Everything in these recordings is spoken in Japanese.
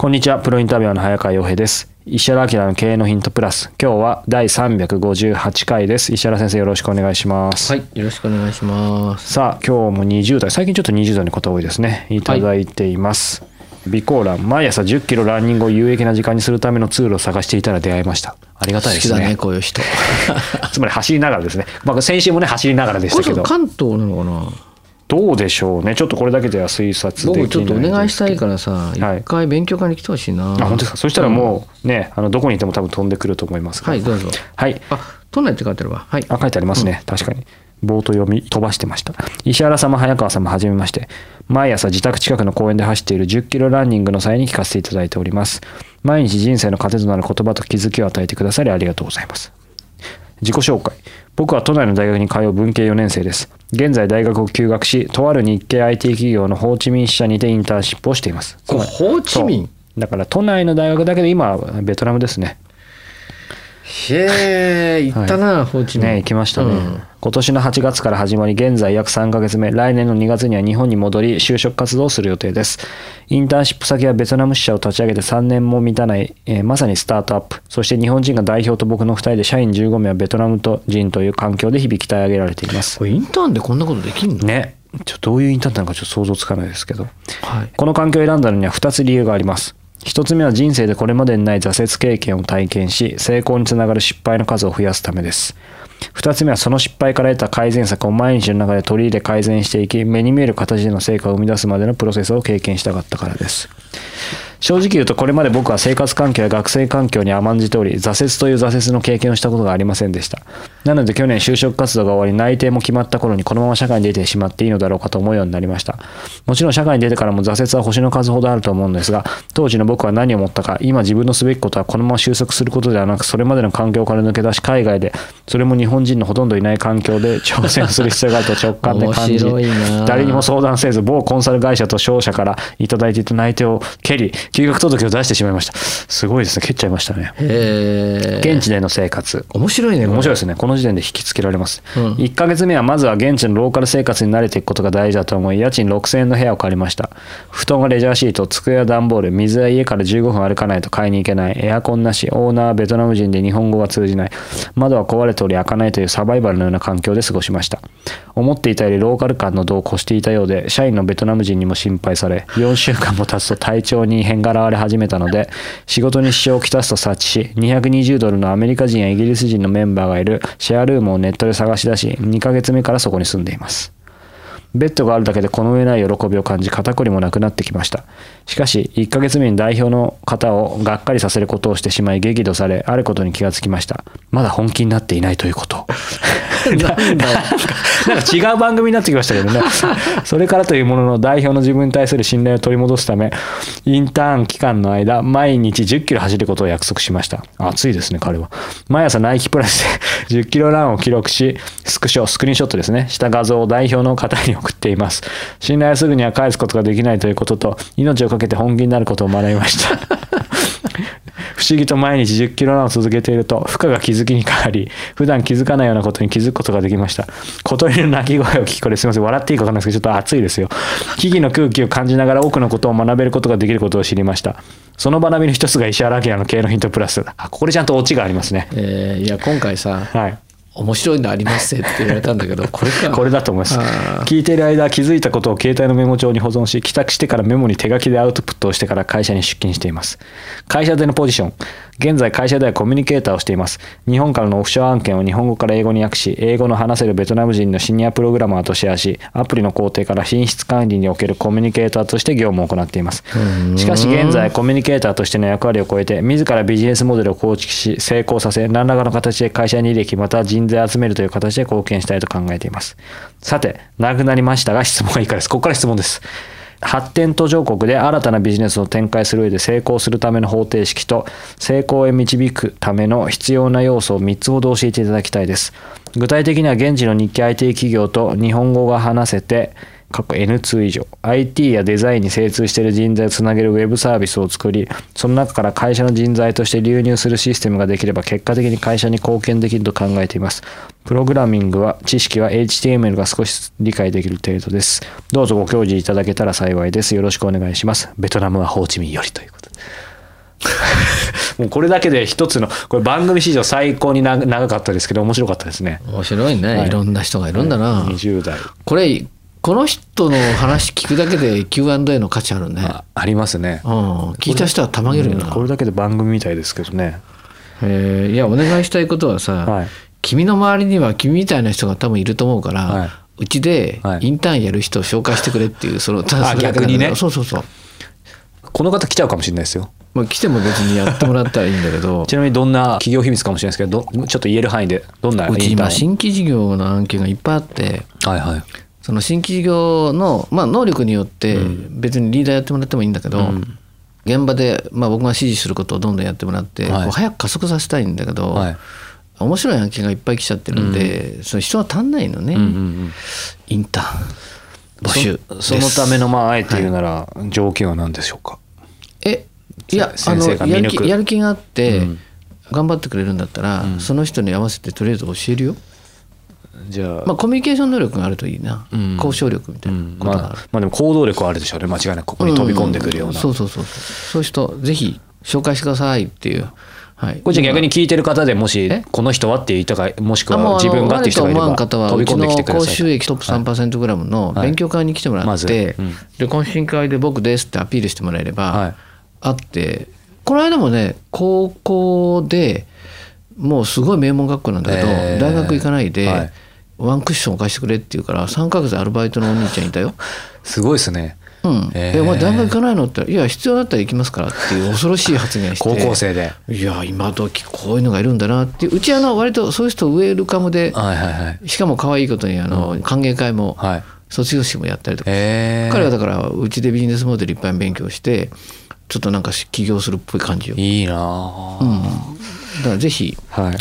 こんにちは、プロインタビュアーの早川洋平です。石原明の経営のヒントプラス。今日は第358回です。石原先生よろしくお願いします。はい、よろしくお願いします。さあ、今日も20代、最近ちょっと20代の方多いですね。いただいています。備考欄、毎朝10キロランニングを有益な時間にするためのツールを探していたら出会いました。ありがたいですね。好きだね、こういう人。つまり走りながらですね。まあ、先週もね、走りながらでしこれたけど、関東なのかな？どうでしょうね。ちょっとこれだけでは推察できない僕ちょっとお願いしたいからさ、はい一回勉強会に来てほしいな。あ、本当ですか？そしたらもうね、あの、どこにいても多分飛んでくると思いますがはい、どうぞ。はい。あ、都内って書いてあるわ。はい。あ、書いてありますね。確かに。冒頭読み飛ばしてました。石原様、早川様、はじめまして。毎朝自宅近くの公園で走っている10キロランニングの際に聞かせていただいております。毎日人生の糧となる言葉と気づきを与えてくださりありがとうございます。自己紹介。僕は都内の大学に通う文系4年生です。現在大学を休学し、とある日系 IT 企業のホーチミン支社にてインターンシップをしています。ホーチミン？だから都内の大学だけど今はベトナムですね。へえ、行ったな、ホーチミン。ね行きましたね、うん。今年の8月から始まり現在約3ヶ月目。来年の2月には日本に戻り就職活動をする予定です。インターンシップ先はベトナム支社を立ち上げて3年も満たない、えーまさにスタートアップ。そして日本人が代表と僕の2人で社員15名はベトナム人という環境で日々鍛え上げられています。これインターンでこんなことできんの？ね。ちょっとどういうインターンなのかちょっと想像つかないですけど。はい。この環境を選んだのには2つ理由があります。1つ目は人生でこれまでにない挫折経験を体験し、成功につながる失敗の数を増やすためです。2つ目はその失敗から得た改善策を毎日の中で取り入れ改善していき、目に見える形での成果を生み出すまでのプロセスを経験したかったからです。正直言うとこれまで僕は生活環境や学生環境に甘んじており挫折という挫折の経験をしたことがありませんでしたなので去年就職活動が終わり内定も決まった頃にこのまま社会に出てしまっていいのだろうかと思うようになりました。もちろん社会に出てからも挫折は星の数ほどあると思うんですが当時の僕は何を思ったか今自分のすべきことはこのまま収束することではなくそれまでの環境から抜け出し海外でそれも日本人のほとんどいない環境で挑戦する必要があると 直感で感じ誰にも相談せず某コンサル会社と商社からいただいていた内定を蹴り休学届を出してしまいました。すごいですね。蹴っちゃいましたね。現地での生活。面白いね、面白いですね。この時点で引きつけられます、うん。1ヶ月目はまずは現地のローカル生活に慣れていくことが大事だと思い家賃6000円の部屋を借りました。布団がレジャーシート机や段ボール水は家から15分歩かないと買いに行けない。エアコンなしオーナーはベトナム人で日本語が通じない。窓は壊れており開かないというサバイバルのような環境で過ごしました。思っていたよりローカル感の度を越していたようで社員のベトナム人にも心配され4週間も経つと体調に異変が現れ始めたので仕事に支障をきたすと察知し220ドルのアメリカ人やイギリス人のメンバーがいるシェアルームをネットで探し出し2ヶ月目からそこに住んでいます。ベッドがあるだけでこの上ない喜びを感じ肩こりもなくなってきました。しかし1ヶ月目に代表の方をがっかりさせることをしてしまい激怒されあることに気がつきました。まだ本気になっていないということ。なんだよなんか違う番組になってきましたけどね。それからというものの代表の自分に対する信頼を取り戻すためインターン期間の間毎日1 0キロ走ることを約束しました。熱いですね彼は。毎朝ナイキプラスで1 0キロランを記録しスクショスクリーンショットですね。した画像を代表の方に送っています。信頼はすぐには返すことができないということと命を懸けて本気になることを学びました。不思議と毎日10キロランを続けていると負荷が気づきに変わり普段気づかないようなことに気づくことができました。小鳥の鳴き声を聞きこれすみません。笑っていいか分かんないですけどちょっと暑いですよ。木々の空気を感じながら多くのことを学べることができることを知りました。その学びの一つが石原明の経営のヒントプラス。あここでちゃんとオチがありますね。えーいや、今回さ、はい面白いのありますって言われたんだけど、これか。これだと思います。聞いている間気づいたことを携帯のメモ帳に保存し帰宅してからメモに手書きでアウトプットをしてから会社に出勤しています。会社でのポジション現在会社ではコミュニケーターをしています。日本からのオフショア案件を日本語から英語に訳し英語の話せるベトナム人のシニアプログラマーとシェアしアプリの工程から品質管理におけるコミュニケーターとして業務を行っています。しかし現在コミュニケーターとしての役割を超えて自らビジネスモデルを構築し成功させ何らかの形で会社に利益または人材を集めるという形で貢献したいと考えています。さて長くなりましたが質問がいいかです。ここから質問です発展途上国で新たなビジネスを展開する上で成功するための方程式と成功へ導くための必要な要素を3つほど教えていただきたいです。具体的には現地の日系 IT 企業と日本語が話せて過去 N2 以上。IT やデザインに精通している人材をつなげるウェブサービスを作りその中から会社の人材として流入するシステムができれば結果的に会社に貢献できると考えています。プログラミングは知識は HTML が少し理解できる程度です。どうぞご教示いただけたら幸いです。よろしくお願いします。ベトナムはホーチミンよりということで。もうこれだけで一つのこれ番組史上最高に長長かったですけど面白かったですね。面白いね、はい。い、ろんな人がいるんだな、20代。これこの人の話聞くだけで Q&A の価値あるね。あありますね。うん。聞いた人はたまげるよな、うん。これだけで番組みたいですけどね。えー。いやお願いしたいことはさ、はい。君の周りには君みたいな人が多分いると思うから、はい。うちではい。インターンやる人を紹介してくれっていうそのただそれだけなんだけど逆にね。そうそうそう、この方来ちゃうかもしれないですよ。まあ、来ても別にやってもらったらいいんだけど。ちなみにどんな企業秘密かもしれないですけどどちょっと言える範囲でどんなうち今新規事業の案件がいっぱいあって。はいはいその新規事業の、まあ、能力によって別にリーダーやってもらってもいいんだけど、現場で、まあ、僕が指示することをどんどんやってもらって、はい早く加速させたいんだけど、はい。面白い案件がいっぱい来ちゃってるんで、その人が足んないのね、うんうんうん。インターン。募集。そそのためのまああえて言うなら条件は何でしょうか、えいやあ先のやる気があって、うん。頑張ってくれるんだったら、その人に合わせてとりあえず教えるよ、じゃあ、まあ、コミュニケーション能力があるといいな、うん。交渉力みたいなことがある、まあ、まあでも行動力はあるでしょうね。間違いなく。ここに飛び込んでくるような、そうそうそうそう。いう。人ぜひ紹介してくださいっていう、はい、これじゃあ逆に聞いてる方でもしえ？この人はって言ったかもしくは自分がっていう人がいれば飛び込んできてください。収益トップ3%グラムの勉強会に来てもらって、まずうん。で懇親会で僕ですってアピールしてもらえれば、はい。あってこの間もね高校でもうすごい名門学校なんだけど、大学行かないで、はいワンクッション貸してくれって言うから3ヶ月アルバイトのお兄ちゃんいたよ。すごいですね。うん、へー。でお前大学行かないのって言ったら「いや必要だったら行きますから」っていう恐ろしい発言して。高校生で。いや今時こういうのがいるんだなっていう。うちあの割とそういう人ウェルカムで。はいはいはい。しかも可愛いことにあの歓迎会もはい。卒業式もやったりとか、へえ彼はだからうちでビジネスモデルいっぱい勉強してちょっとなんか起業するっぽい感じよ、いいなあ。うん、だからぜひ。はい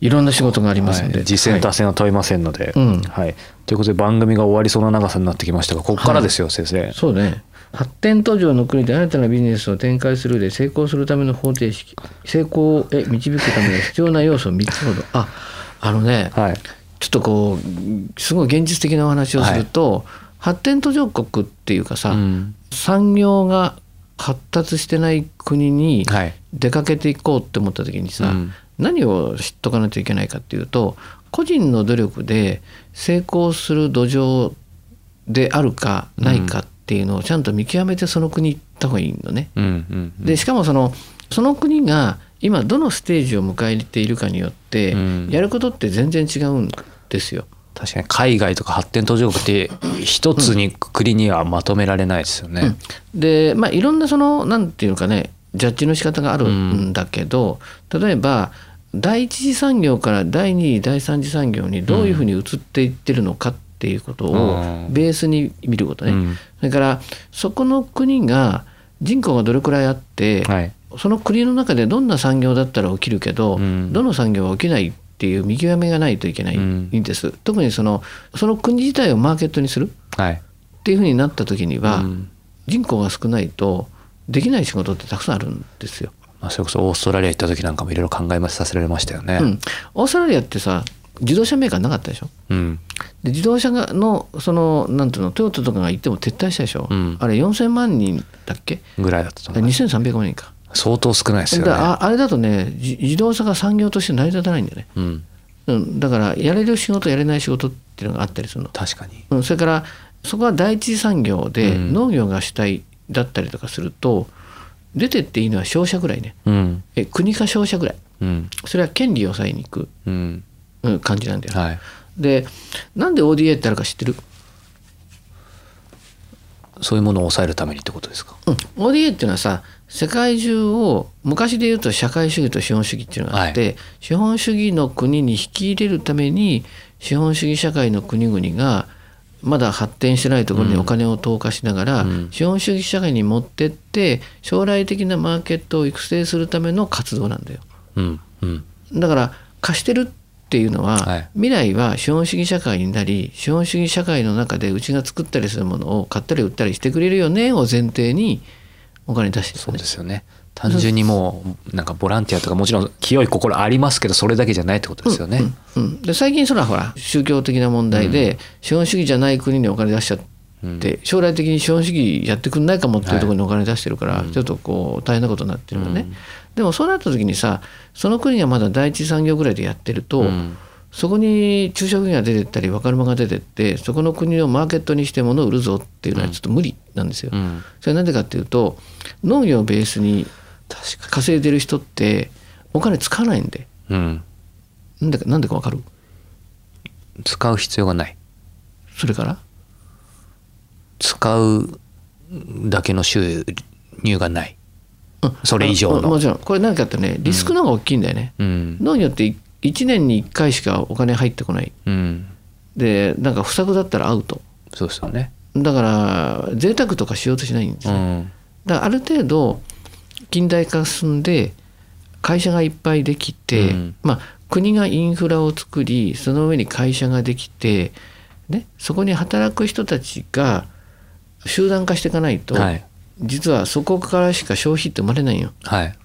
いろんな仕事がありますので、はい。実践達成は問いませんので、うん。はい、ということで番組が終わりそうな長さになってきましたがここからですよ、先生。そうね。発展途上の国で新たなビジネスを展開するで成功するための方程式成功へ導くための必要な要素を3つほど。ああのね、はい。ちょっとこうすごい現実的なお話をすると、発展途上国っていうかさ、うん。産業が発達してない国にはい。出かけていこうって思った時にさ、うん何を知っとかないといけないかっていうと個人の努力で成功する土壌であるかないかっていうのをちゃんと見極めてその国行った方がいいのね。うんうんうんでしかもそのその国が今どのステージを迎えているかによってうんやることって全然違うんですよ。確かに海外とか発展途上国って一つに国にはまとめられないですよね。でまあいろんなそのなんていうのかねジャッジの仕方があるんだけど、例えば第一次産業から第二次第三次産業にどういうふうに移っていってるのかっていうことをうん。ベースに見ることね、うん。それからそこの国が人口がどれくらいあって、はい。その国の中でどんな産業だったら起きるけど、うん。どの産業は起きないっていう見極めがないといけないんです、特にそのその国自体をマーケットにするはい。っていうふうになった時には、うん。人口が少ないとできない仕事ってたくさんあるんですよ。まあ、それこそオーストラリア行った時なんかもいろいろ考えさせられましたよね。うん、オーストラリアってさ自動車メーカーなかったでしょ？うん。で自動車がのそのなんていうのトヨタとかが行っても撤退したでしょ、うん。あれ4000万人だっけ？ぐらいだったと思います。2300万人か、相当少ないですよだね。ああれだとねじ自動車が産業として成り立たないんだよね、うん、うん、だからやれる仕事やれない仕事っていうのがあったりするの、確かに。うん、それからそこは第一次産業でうん。農業が主体だったりとかすると出てっていいのは商社ぐらいね。うん。え国か商社ぐらい。うん。それは権利を抑えに行く。うん。うん感じなんだよ、はい。でなんで ODA ってあるか知ってる、そういうものを抑えるためにってことですか？うん、ODA っていうのはさ世界中を昔で言うと社会主義と資本主義っていうのがあって、資本主義の国に引き入れるために資本主義社会の国々がまだ発展してないところにお金を投下しながら、うん。資本主義社会に持ってって将来的なマーケットを育成するための活動なんだよ。うん。うん。だから貸してるっていうのは、はい。未来は資本主義社会になり資本主義社会の中でうちが作ったりするものを買ったり売ったりしてくれるよねを前提にお金出してるそうねですよね単純にもうなんかボランティアとかもちろん清い心ありますけどそれだけじゃないってことですよね、うん、で最近それはほら宗教的な問題で、資本主義じゃない国にお金出しちゃって、将来的に資本主義やってくんないかもっていうところにお金出してるから、ちょっとこう大変なことになってるよね、でもそうなった時にさその国がまだ第一次産業ぐらいでやってると、ん。そこに中小企業が出てったり若者が出てってそこの国をマーケットにして物を売るぞっていうのはちょっと無理なんですよ。うん。それはなぜかっていうと農業をベースに稼いでる人ってお金使わないんで。に、うん、なんでかなんでか分かる？使う必要がない。それから？使うだけの収入がない。うん。それ以上の。あもちろん。これ何かってねリスクの方が大きいんだよね、うん。農業って1年に1回しかお金入ってこない。うん。でなんか不作だったらアウト。そうですよね。だから贅沢とかしようとしないんですね、うん。だからある程度近代化が進んで会社がいっぱいできて、うん。まあ国がインフラを作りその上に会社ができて、ね、そこに働く人たちが集団化していかないと、はい。実はそこからしか消費って生まれないよ。はい。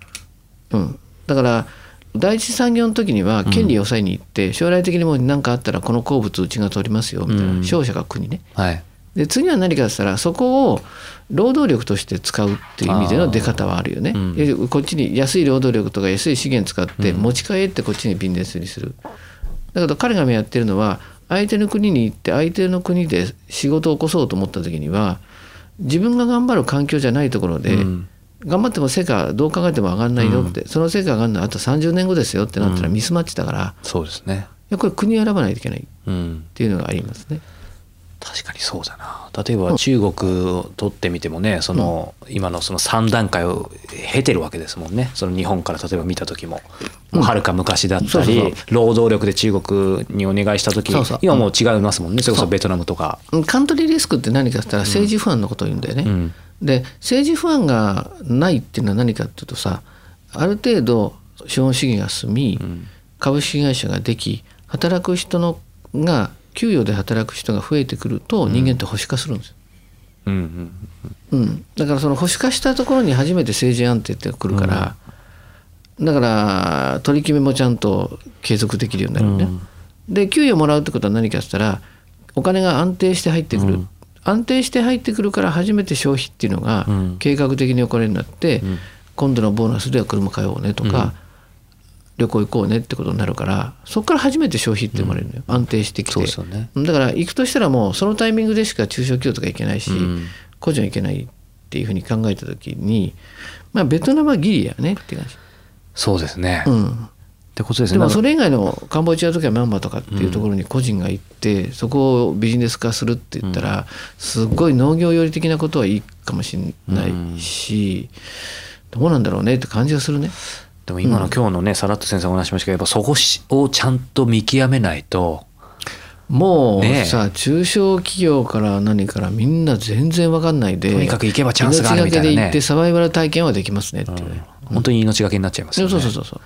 うん、だから第一次産業の時には権利を抑えに行って、将来的にもう何かあったらこの鉱物うちが取りますよみたいな、うん。商社が国ね。はいで次は何かっったらそこを労働力として使うっていう意味での出方はあるよね。うんでこっちに安い労働力とか安い資源使って持ち帰ってこっちにビジネスにする。だけど彼がやってるのは相手の国に行って相手の国で仕事を起こそうと思った時には自分が頑張る環境じゃないところで、うん頑張っても成果どう考えても上がんないよって、その成果上がるのはあと30年後ですよってなったらミスマッチだから、いそうですねやこれ国選ばないといけないっうんていうのがありますね。確かにそうだな。例えば中国を取ってみてもねその今のその3段階を経てるわけですもんね。その日本から例えば見た時も。もうはるか昔だったり労働力で中国にお願いした時今もう違いますもんね。それこそベトナムとか。カントリーリスクって何かって言ったら政治不安のことを言うんだよね。うん。で政治不安がないっていうのは何かっていうとさある程度資本主義が進み、株式会社ができ働く人のが給与で働く人が増えてくると人間って保守化するんですよ。うんうんうん、だからその保守化したところに初めて政治安定ってくるから、だから取り決めもちゃんと継続できるようになるよね。で給与もらうってことは何かっったらお金が安定して入ってくる、安定して入ってくるから初めて消費っていうのがうん。計画的にお金になって、今度のボーナスでは車買おうねとか、旅行行こうねってことになるからそこから初めて消費って生まれるのよ、安定してきて。ね。だから行くとしたらもうそのタイミングでしか中小企業とか行けないし、うん。個人は行けないっていうふうに考えた時にまあベトナムはギリやねって感じ。そうですね、っうん。てことですね。でもそれれ以外のカンボジアとかミャンマーとかっていうところに個人が行ってそこをビジネス化するって言ったらすごい農業寄り的なことはいいかもしれないしどうなんだろうねって感じがするね。でも今の今日のねさらっと先生お話しましたけどやっぱそこをちゃんと見極めないと。もうさ、中小企業から何からみんな全然わかんないでとにかく行けばチャンスがあるみたいなね。命がけで行ってサバイバル体験はできますねっていう。ね。本当に命がけになっちゃいますそうよねそうそうそう。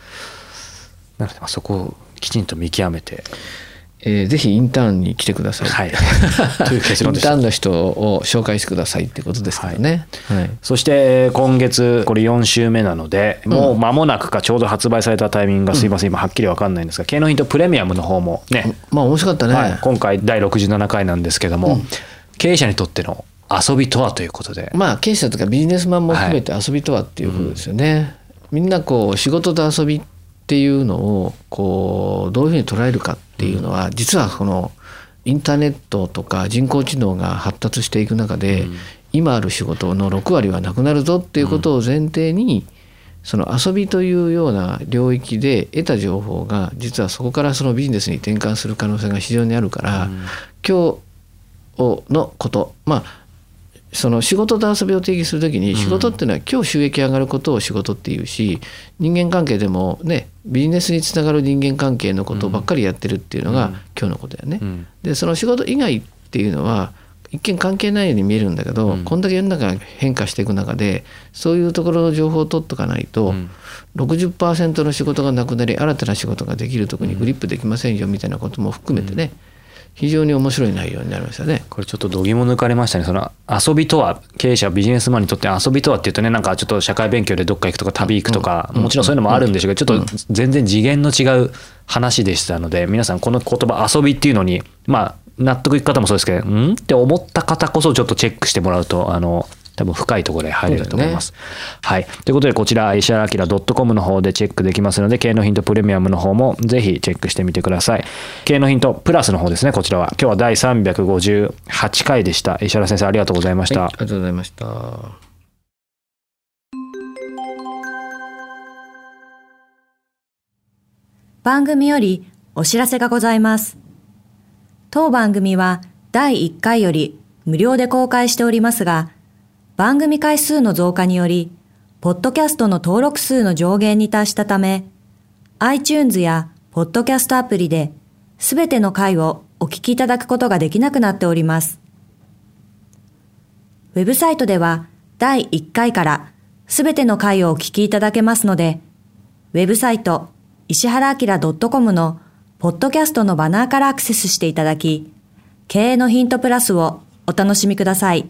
なのでまあそこをきちんと見極めてえーぜひインターンに来てください。はい。という結イ論でしたンターンの人を紹介してくださいってことですからね。はい。そして今月これ4週目なのでもう間もなくかちょうど発売されたタイミングがすいません。今はっきり分かんないんですが経のヒントプレミアムの方もね、まあ面白かったね。はい、今回第67回なんですけども、経営者にとっての遊びとはということで、まあ経営者とかビジネスマンも含めて遊びとはっていうことですよね。みんなこう仕事と遊びっていうのをこうどういうふうに捉えるかっていうのは、実はこのインターネットとか人工知能が発達していく中で、今ある仕事の6割はなくなるぞっていうことを前提に、その遊びというような領域で得た情報が実はそこからそのビジネスに転換する可能性が非常にあるから、今日のことまあその仕事と遊びを定義するときに仕事っていうのは今日収益上がることを仕事っていうし人間関係でもねビジネスにつながる人間関係のことばっかりやってるっていうのが今日のことだよね。でその仕事以外っていうのは一見関係ないように見えるんだけど、こんだけ世の中が変化していく中でそういうところの情報を取っとかないと、うん、60%の仕事がなくなり新たな仕事ができるとこにグリップできませんよみたいなことも含めてね、非常に面白い内容になりましたね。これちょっと度肝抜かれましたね。その遊びとは、経営者、ビジネスマンにとって遊びとはっていうとね、なんかちょっと社会勉強でどっか行くとか旅行くとか、もちろんそういうのもあるんでしょうけど、ちょっと全然次元の違う話でしたので、皆さんこの言葉遊びっていうのに、まあ納得いく方もそうですけど、ん？って思った方こそちょっとチェックしてもらうと、あの、多分深いところで入れると思います。ね、はい。ということで、こちら、石原明 .com の方でチェックできますので、経営のヒントプレミアムの方もぜひチェックしてみてください。経営のヒントプラスの方ですね、こちらは。今日は第358回でした。石原先生、ありがとうございました。はい、ありがとうございました。番組よりお知らせがございます。当番組は第1回より無料で公開しておりますが、番組回数の増加により、ポッドキャストの登録数の上限に達したため、iTunes やポッドキャストアプリで、すべての回をお聞きいただくことができなくなっております。ウェブサイトでは、第1回からすべての回をお聞きいただけますので、ウェブサイト、石原明 .com のポッドキャストのバナーからアクセスしていただき、経営のヒントプラスをお楽しみください。